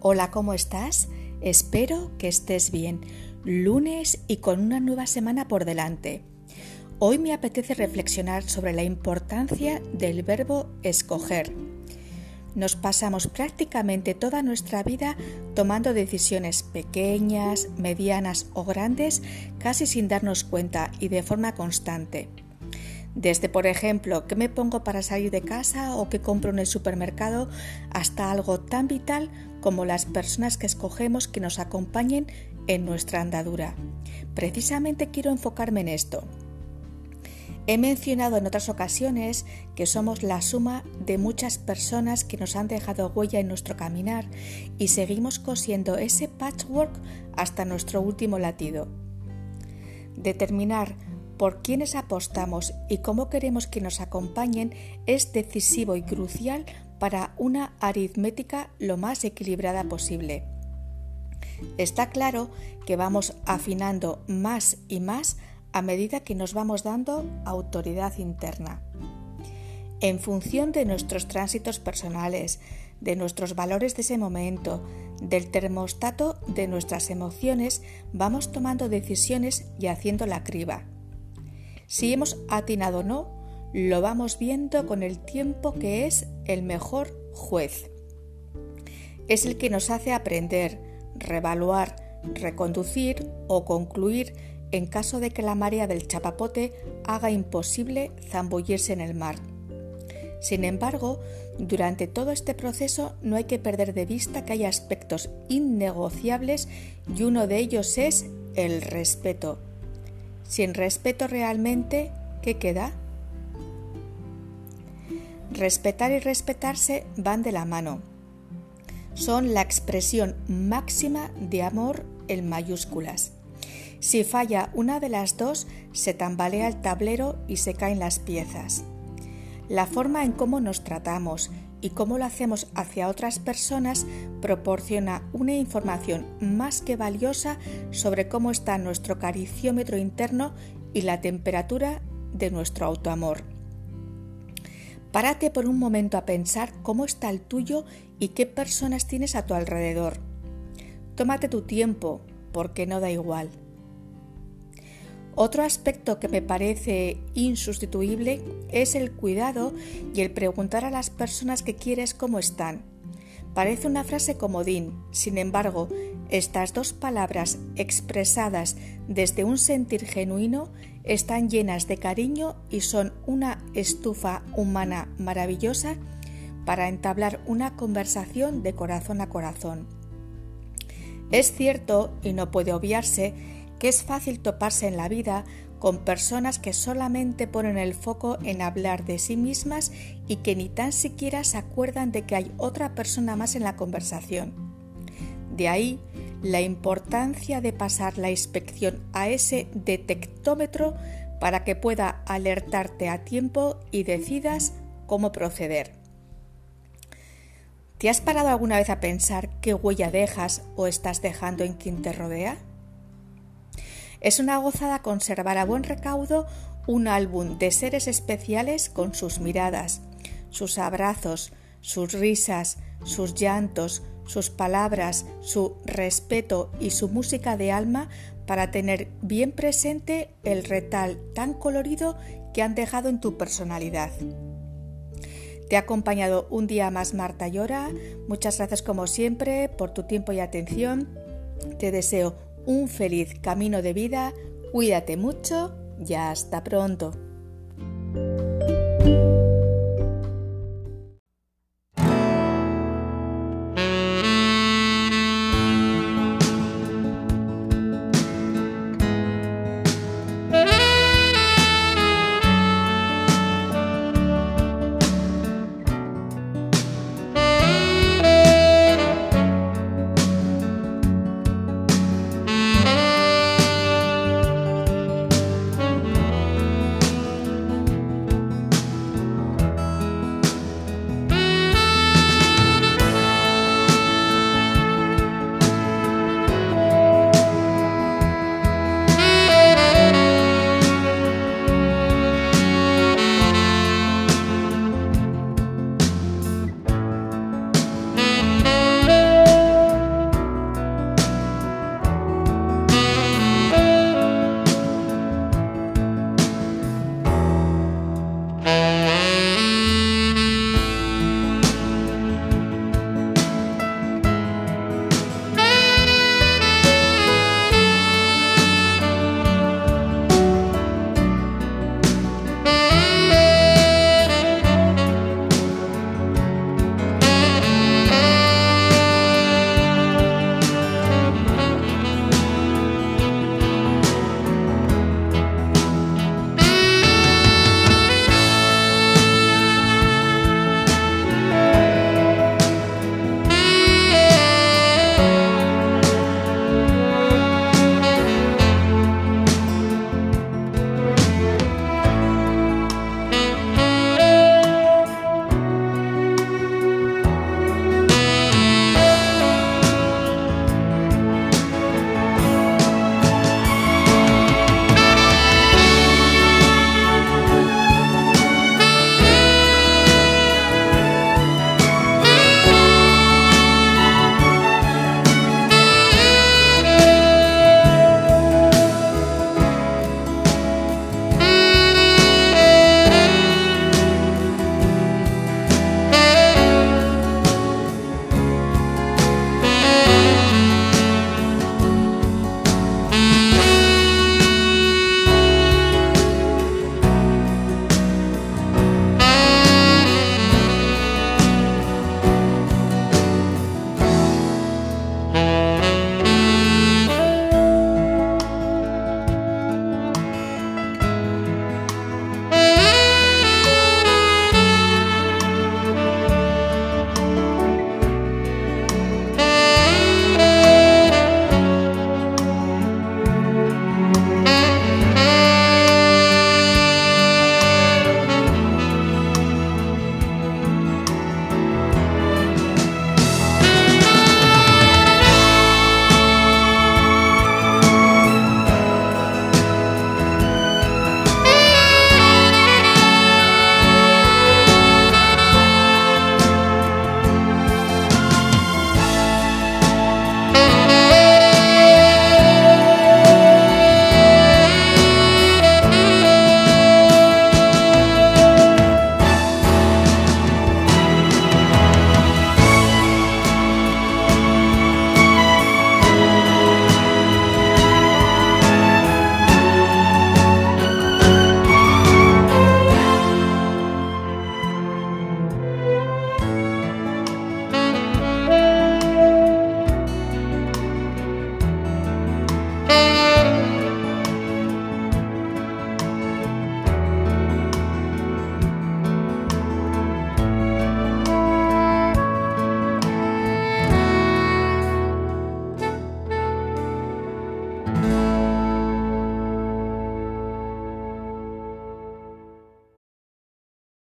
Hola, ¿cómo estás? Espero que estés bien. Lunes y con una nueva semana por delante. Hoy me apetece reflexionar sobre la importancia del verbo escoger. Nos pasamos prácticamente toda nuestra vida tomando decisiones pequeñas, medianas o grandes casi sin darnos cuenta y de forma constante. Desde, por ejemplo, qué me pongo para salir de casa o qué compro en el supermercado, hasta algo tan vital como las personas que escogemos que nos acompañen en nuestra andadura. Precisamente quiero enfocarme en esto. He mencionado en otras ocasiones que somos la suma de muchas personas que nos han dejado huella en nuestro caminar y seguimos cosiendo ese patchwork hasta nuestro último latido. Determinar por quiénes apostamos y cómo queremos que nos acompañen es decisivo y crucial para una aritmética lo más equilibrada posible. Está claro que vamos afinando más y más a medida que nos vamos dando autoridad interna. En función de nuestros tránsitos personales, de nuestros valores de ese momento, del termostato de nuestras emociones, vamos tomando decisiones y haciendo la criba. Si hemos atinado o no, lo vamos viendo con el tiempo que es el mejor juez. Es el que nos hace aprender, revaluar, reconducir o concluir en caso de que la marea del chapapote haga imposible zambullirse en el mar. Sin embargo, durante todo este proceso no hay que perder de vista que hay aspectos innegociables y uno de ellos es el respeto. Sin respeto realmente, ¿qué queda? Respetar y respetarse van de la mano. Son la expresión máxima de amor en mayúsculas. Si falla una de las dos, se tambalea el tablero y se caen las piezas. La forma en cómo nos tratamos y cómo lo hacemos hacia otras personas proporciona una información más que valiosa sobre cómo está nuestro cariciómetro interno y la temperatura de nuestro autoamor. Párate por un momento a pensar cómo está el tuyo y qué personas tienes a tu alrededor. Tómate tu tiempo, porque no da igual. Otro aspecto que me parece insustituible es el cuidado y el preguntar a las personas que quieres cómo están. Parece una frase comodín, sin embargo, estas dos palabras expresadas desde un sentir genuino están llenas de cariño y son una estufa humana maravillosa para entablar una conversación de corazón a corazón. Es cierto, y no puede obviarse, que es fácil toparse en la vida con personas que solamente ponen el foco en hablar de sí mismas y que ni tan siquiera se acuerdan de que hay otra persona más en la conversación. De ahí la importancia de pasar la inspección a ese detectómetro para que pueda alertarte a tiempo y decidas cómo proceder. ¿Te has parado alguna vez a pensar qué huella dejas o estás dejando en quien te rodea? Es una gozada conservar a buen recaudo un álbum de seres especiales con sus miradas, sus abrazos, sus risas, sus llantos, sus palabras, su respeto y su música de alma para tener bien presente el retal tan colorido que han dejado en tu personalidad. Te ha acompañado un día más Marta Llora. Muchas gracias como siempre por tu tiempo y atención. Te deseo un feliz camino de vida, cuídate mucho y hasta pronto.